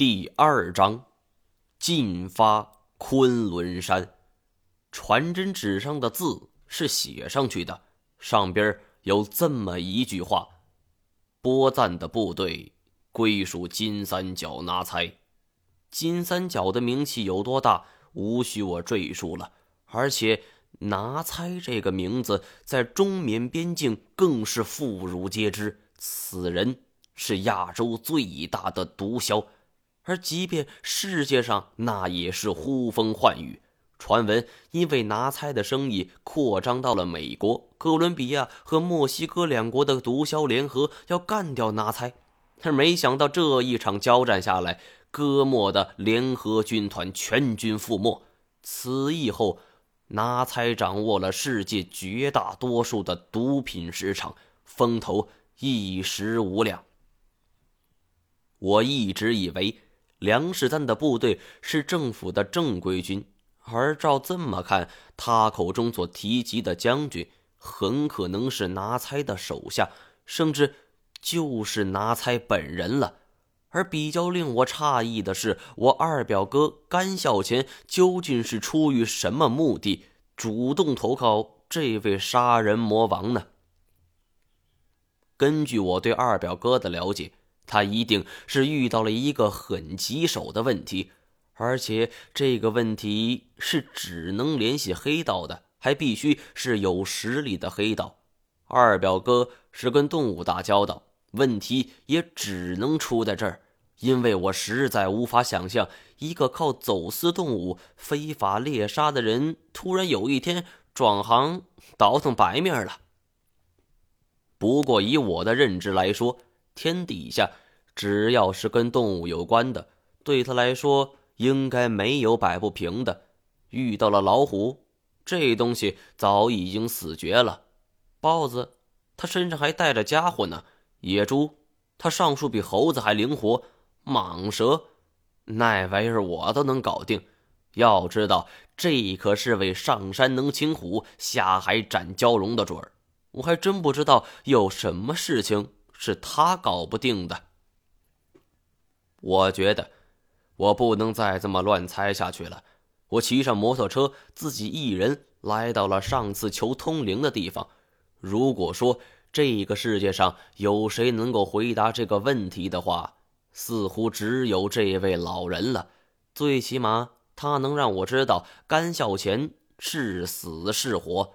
第二章，进发昆仑山。传真纸上的字是写上去的，上边有这么一句话：“波赞的部队归属金三角拿猜。”金三角的名气有多大，无需我赘述了。而且拿猜这个名字在中缅边境更是妇孺皆知，此人是亚洲最大的毒枭。而即便世界上那也是呼风唤雨，传闻因为拿猜的生意扩张到了美国、哥伦比亚和墨西哥两国的毒枭联合要干掉拿猜，而没想到这一场交战下来，哥莫的联合军团全军覆没。此役后，拿猜掌握了世界绝大多数的毒品市场，风头一时无两。我一直以为。梁世赞的部队是政府的正规军，而照这么看，他口中所提及的将军很可能是拿猜的手下，甚至就是拿猜本人了。而比较令我诧异的是，我二表哥甘孝乾究竟是出于什么目的，主动投靠这位杀人魔王呢？根据我对二表哥的了解。他一定是遇到了一个很棘手的问题，而且这个问题是只能联系黑道的，还必须是有实力的黑道。二表哥是跟动物打交道，问题也只能出在这儿，因为我实在无法想象一个靠走私动物、非法猎杀的人，突然有一天转行倒腾白面了。不过以我的认知来说，天底下。只要是跟动物有关的，对他来说应该没有摆不平的。遇到了老虎，这东西早已经死绝了；豹子，它身上还带着家伙呢；野猪，它上树比猴子还灵活；蟒蛇，那玩意儿我都能搞定。要知道，这可是位上山能擒虎，下海斩蛟龙的准儿。我还真不知道有什么事情是他搞不定的。我觉得，我不能再这么乱猜下去了。我骑上摩托车，自己一人来到了上次求通灵的地方。如果说这个世界上有谁能够回答这个问题的话，似乎只有这位老人了。最起码，他能让我知道甘孝乾是死是活。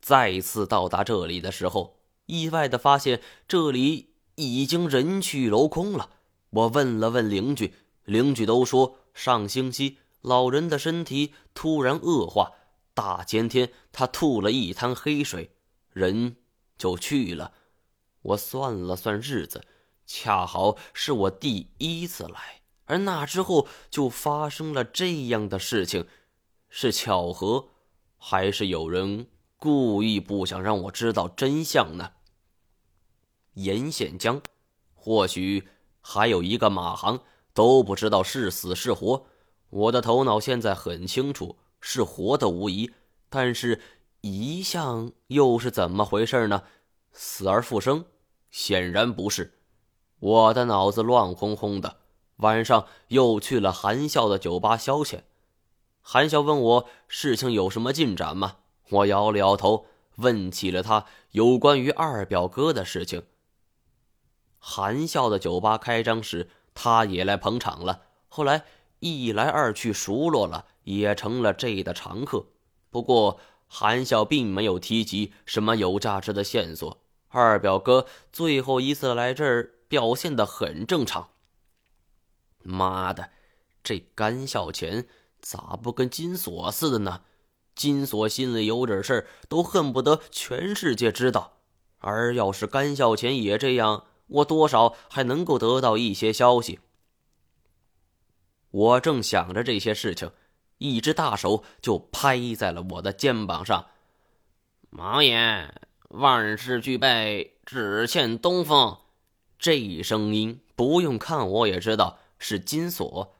再次到达这里的时候，意外的发现这里。已经人去楼空了。我问了问邻居，邻居都说上星期老人的身体突然恶化，大前天他吐了一滩黑水，人就去了。我算了算日子，恰好是我第一次来，而那之后就发生了这样的事情，是巧合，还是有人故意不想让我知道真相呢？严宪江，或许还有一个马航，都不知道是死是活。我的头脑现在很清楚，是活的无疑，但是遗像又是怎么回事呢？死而复生，显然不是。我的脑子乱哄哄的。晚上又去了韩笑的酒吧消遣。韩笑问我事情有什么进展吗？我摇了摇头，问起了他有关于二表哥的事情。韩笑的酒吧开张时，他也来捧场了。后来一来二去熟络了，也成了这的常客。不过韩笑并没有提及什么有价值的线索。二表哥最后一次来这儿表现得很正常。妈的，这甘孝乾咋不跟金锁似的呢？金锁心里有点事儿，都恨不得全世界知道。而要是甘孝乾也这样，我多少还能够得到一些消息。我正想着这些事情，一只大手就拍在了我的肩膀上。毛爷，万事俱备，只欠东风。这一声音不用看我也知道是金锁。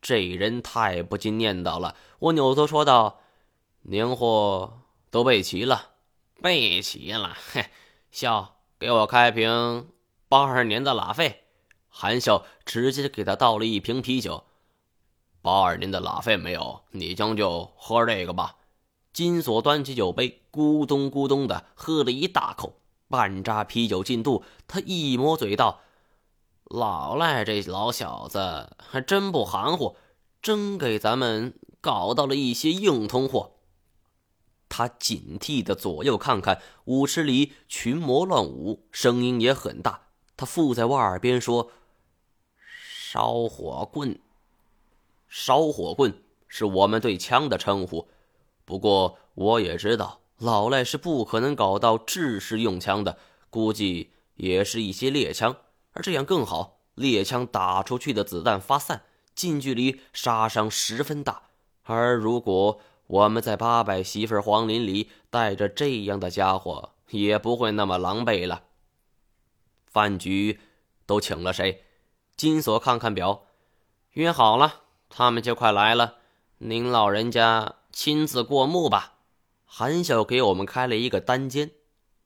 这人太不禁念叨了。我扭头说道：“年货都备齐了，备齐了。嘿，笑，给我开瓶。”八二年的拉菲，韩笑直接给他倒了一瓶啤酒。八二年的拉菲没有，你将就喝这个吧。金锁端起酒杯，咕咚咕咚的喝了一大口，半扎啤酒进肚。他一抹嘴道：“老赖这老小子还真不含糊，真给咱们搞到了一些硬通货。”他警惕的左右看看，舞池里群魔乱舞，声音也很大。他附在我耳边说：“烧火棍，烧火棍是我们对枪的称呼。”不过我也知道，老赖是不可能搞到制式用枪的，估计也是一些猎枪，而这样更好。猎枪打出去的子弹发散，近距离杀伤十分大。而如果我们在八百媳妇黄林里带着这样的家伙，也不会那么狼狈了。饭局都请了谁？金锁看看表，约好了，他们就快来了。您老人家。亲自过目吧。韩笑给我们开了一个单间。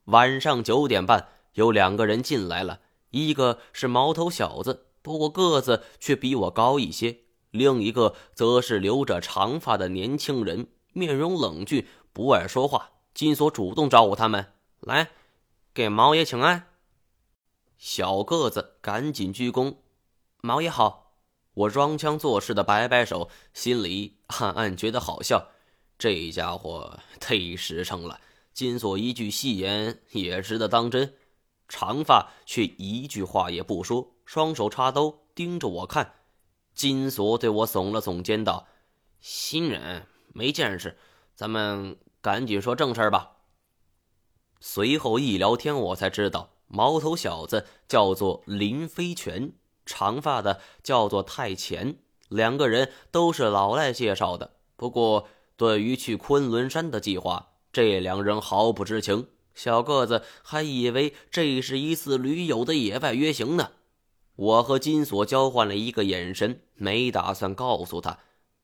晚上九点半，有两个人进来了，一个是毛头小子，不过个子却比我高一些；另一个则是留着长发的年轻人，面容冷峻，不爱说话。金锁主动招呼他们来，给毛爷请安。小个子赶紧鞠躬：“毛爷好。”我装腔作势的摆摆手，心里暗暗觉得好笑。这家伙忒实诚了，金锁一句戏言也值得当真。长发却一句话也不说，双手插兜盯着我看。金锁对我耸了耸肩道：“新人没见识，咱们赶紧说正事吧。”随后一聊天，我才知道毛头小子叫做林飞泉，长发的叫做太乾，两个人都是老赖介绍的。不过。对于去昆仑山的计划，这两人毫不知情。小个子还以为这是一次驴友的野外约行呢。我和金锁交换了一个眼神，没打算告诉他。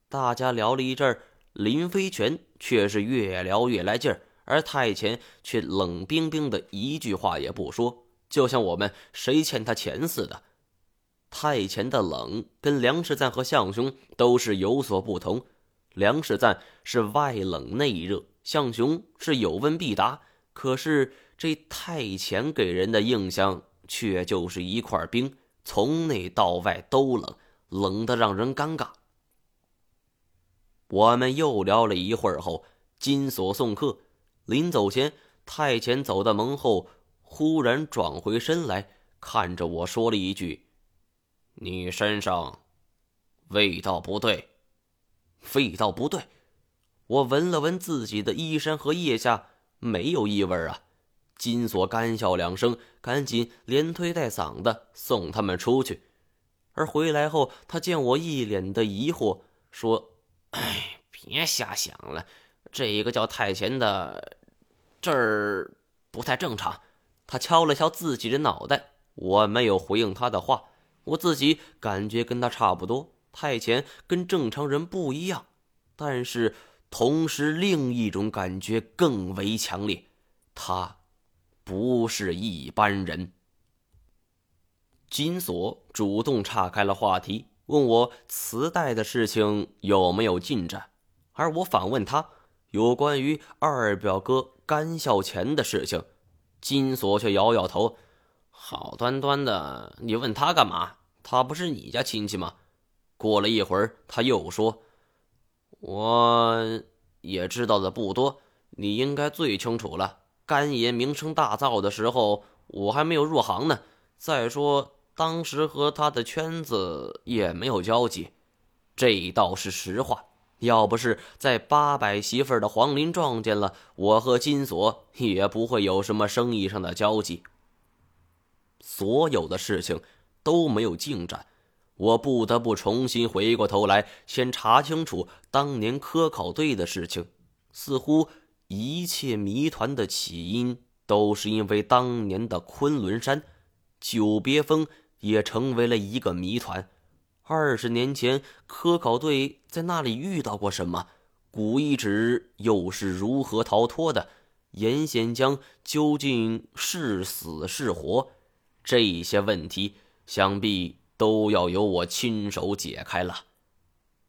大家聊了一阵，林飞泉却是越聊越来劲儿，而太前却冷冰冰的，一句话也不说，就像我们谁欠他钱似的。太前的冷跟梁世赞和向雄都是有所不同。梁世赞是外冷内热，向雄是有问必答。可是这太前给人的印象却就是一块冰，从内到外都冷，冷得让人尴尬。我们又聊了一会儿后，金锁送客，临走前，太前走到门后，忽然转回身来，看着我说了一句：“你身上味道不对。”味道不对，我闻了闻自己的衣衫和腋下，没有异味啊。金锁干笑两声，赶紧连推带搡的送他们出去。而回来后，他见我一脸的疑惑，说：“哎，别瞎想了，这个叫太前的这儿不太正常。”他敲了敲自己的脑袋，我没有回应他的话，我自己感觉跟他差不多。太前跟正常人不一样，但是同时另一种感觉更为强烈，他不是一般人。金锁主动岔开了话题，问我磁带的事情有没有进展，而我反问他有关于二表哥甘孝钱的事情。金锁却摇摇头：“好端端的，你问他干嘛？他不是你家亲戚吗？”过了一会儿，他又说：“我也知道的不多，你应该最清楚了。甘爷名声大噪的时候，我还没有入行呢。再说，当时和他的圈子也没有交集，这倒是实话。要不是在八百媳妇的黄林撞见了，我和金锁也不会有什么生意上的交集。所有的事情都没有进展。”我不得不重新回过头来，先查清楚当年科考队的事情。似乎一切谜团的起因都是因为当年的昆仑山，久别峰也成为了一个谜团。二十年前，科考队在那里遇到过什么？古遗址又是如何逃脱的？严显江究竟是死是活？这些问题。想必都要由我亲手解开了。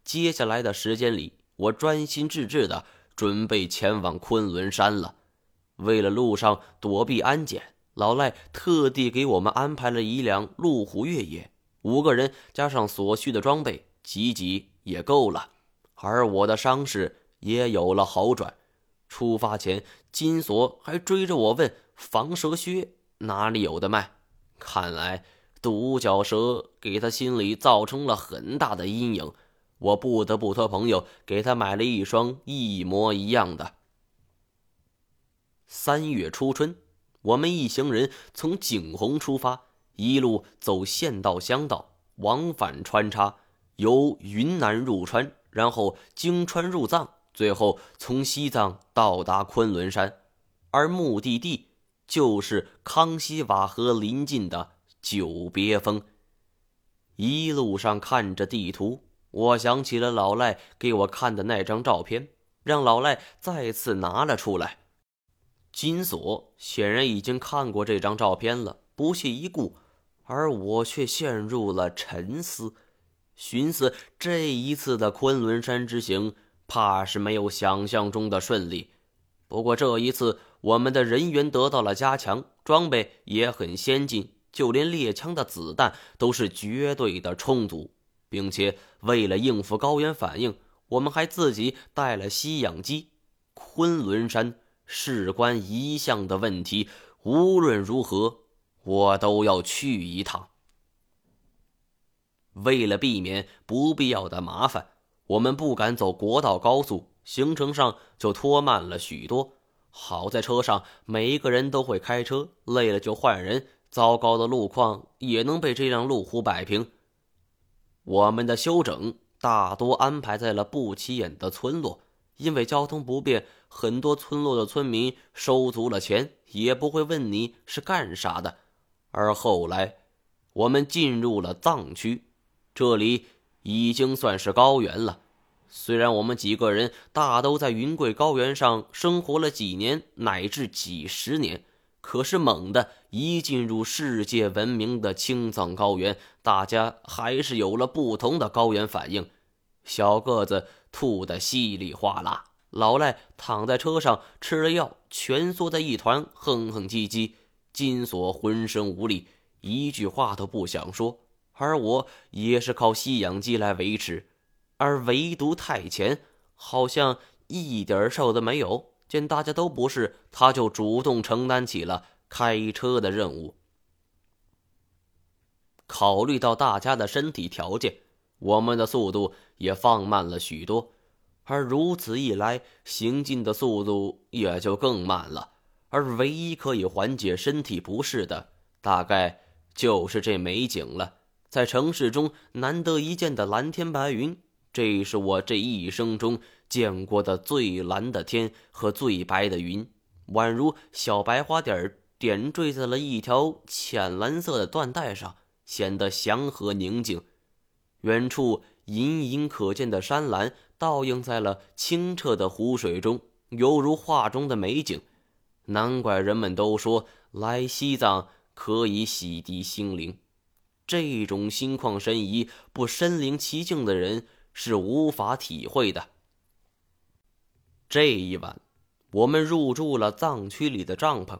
接下来的时间里，我专心致志的准备前往昆仑山了。为了路上躲避安检，老赖特地给我们安排了一辆路虎越野，五个人加上所需的装备，挤挤也够了。而我的伤势也有了好转。出发前，金锁还追着我问防蛇靴哪里有的卖。看来独角蛇给他心里造成了很大的阴影，我不得不托朋友给他买了一双一模一样的。三月初春，我们一行人从景洪出发，一路走县道、乡道，往返穿插，由云南入川，然后经川入藏。最后从西藏到达昆仑山，而目的地就是康熙瓦河临近的久别峰。一路上看着地图，我想起了老赖给我看的那张照片，让老赖再次拿了出来。金锁显然已经看过这张照片了，不屑一顾，而我却陷入了沉思，寻思这一次的昆仑山之行。怕是没有想象中的顺利，不过这一次我们的人员得到了加强，装备也很先进，就连猎枪的子弹都是绝对的充足，并且为了应付高原反应，我们还自己带了吸氧机。昆仑山事关一项的问题，无论如何我都要去一趟。为了避免不必要的麻烦。我们不敢走国道高速，行程上就拖慢了许多。好在车上每一个人都会开车，累了就换人。糟糕的路况也能被这辆路虎摆平。我们的休整大多安排在了不起眼的村落，因为交通不便，很多村落的村民收足了钱，也不会问你是干啥的。而后来，我们进入了藏区，这里。已经算是高原了。虽然我们几个人大都在云贵高原上生活了几年乃至几十年，可是猛地一进入世界闻名的青藏高原，大家还是有了不同的高原反应。小个子吐得稀里哗啦，老赖躺在车上吃了药，蜷缩在一团，哼哼唧唧。金锁浑身无力，一句话都不想说。而我也是靠吸氧机来维持，而唯独太前好像一点事儿都没有。见大家都不是，他就主动承担起了开车的任务。考虑到大家的身体条件，我们的速度也放慢了许多。而如此一来，行进的速度也就更慢了。而唯一可以缓解身体不适的，大概就是这美景了。在城市中难得一见的蓝天白云，这是我这一生中见过的最蓝的天和最白的云，宛如小白花点点缀在了一条浅蓝色的缎带上，显得祥和宁静。远处隐隐可见的山岚倒映在了清澈的湖水中，犹如画中的美景。难怪人们都说来西藏可以洗涤心灵。这种心旷神怡、不身临其境的人是无法体会的。这一晚，我们入住了藏区里的帐篷。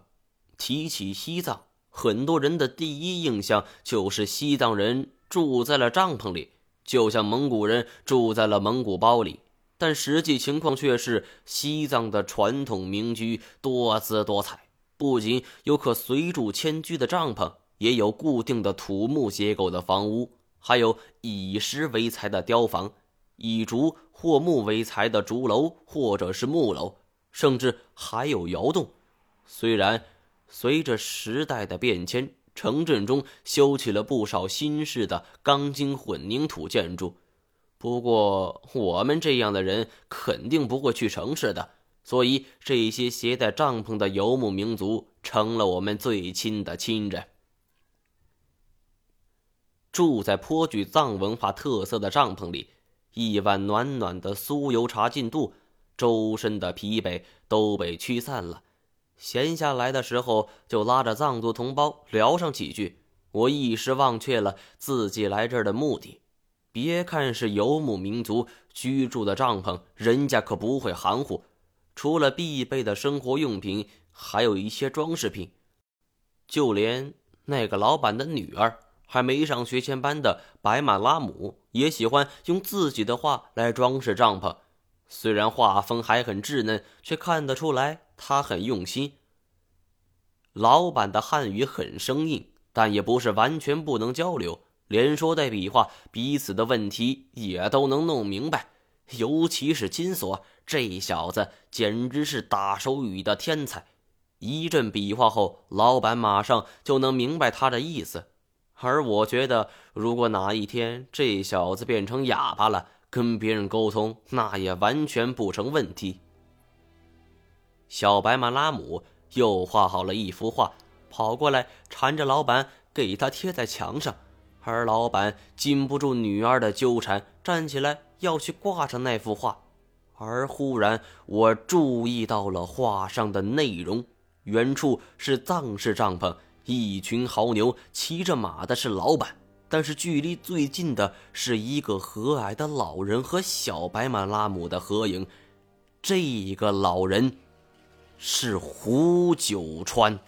提起西藏，很多人的第一印象就是西藏人住在了帐篷里，就像蒙古人住在了蒙古包里。但实际情况却是，西藏的传统民居多姿多彩，不仅有可随处迁居的帐篷。也有固定的土木结构的房屋，还有以石为材的雕房，以竹或木为材的竹楼或者是木楼，甚至还有窑洞。虽然随着时代的变迁，城镇中修起了不少新式的钢筋混凝土建筑，不过我们这样的人肯定不会去城市的，所以这些携带帐篷的游牧民族成了我们最亲的亲人。住在颇具藏文化特色的帐篷里，一碗暖暖的酥油茶进肚，周身的疲惫都被驱散了。闲下来的时候，就拉着藏族同胞聊上几句。我一时忘却了自己来这儿的目的。别看是游牧民族居住的帐篷，人家可不会含糊。除了必备的生活用品，还有一些装饰品。就连那个老板的女儿，还没上学前班的白马拉姆，也喜欢用自己的画来装饰帐篷。虽然画风还很稚嫩，却看得出来他很用心。老板的汉语很生硬，但也不是完全不能交流。连说带比划，彼此的问题也都能弄明白。尤其是金锁，这小子简直是打手语的天才。一阵比划后，老板马上就能明白他的意思。而我觉得，如果哪一天这小子变成哑巴了，跟别人沟通，那也完全不成问题。小白马拉姆又画好了一幅画，跑过来缠着老板，给他贴在墙上。而老板禁不住女儿的纠缠，站起来要去挂上那幅画。而忽然，我注意到了画上的内容：远处是藏式帐篷，一群牦牛，骑着马的是老板，但是距离最近的是一个和蔼的老人和小白马拉姆的合影。这个老人是胡九川。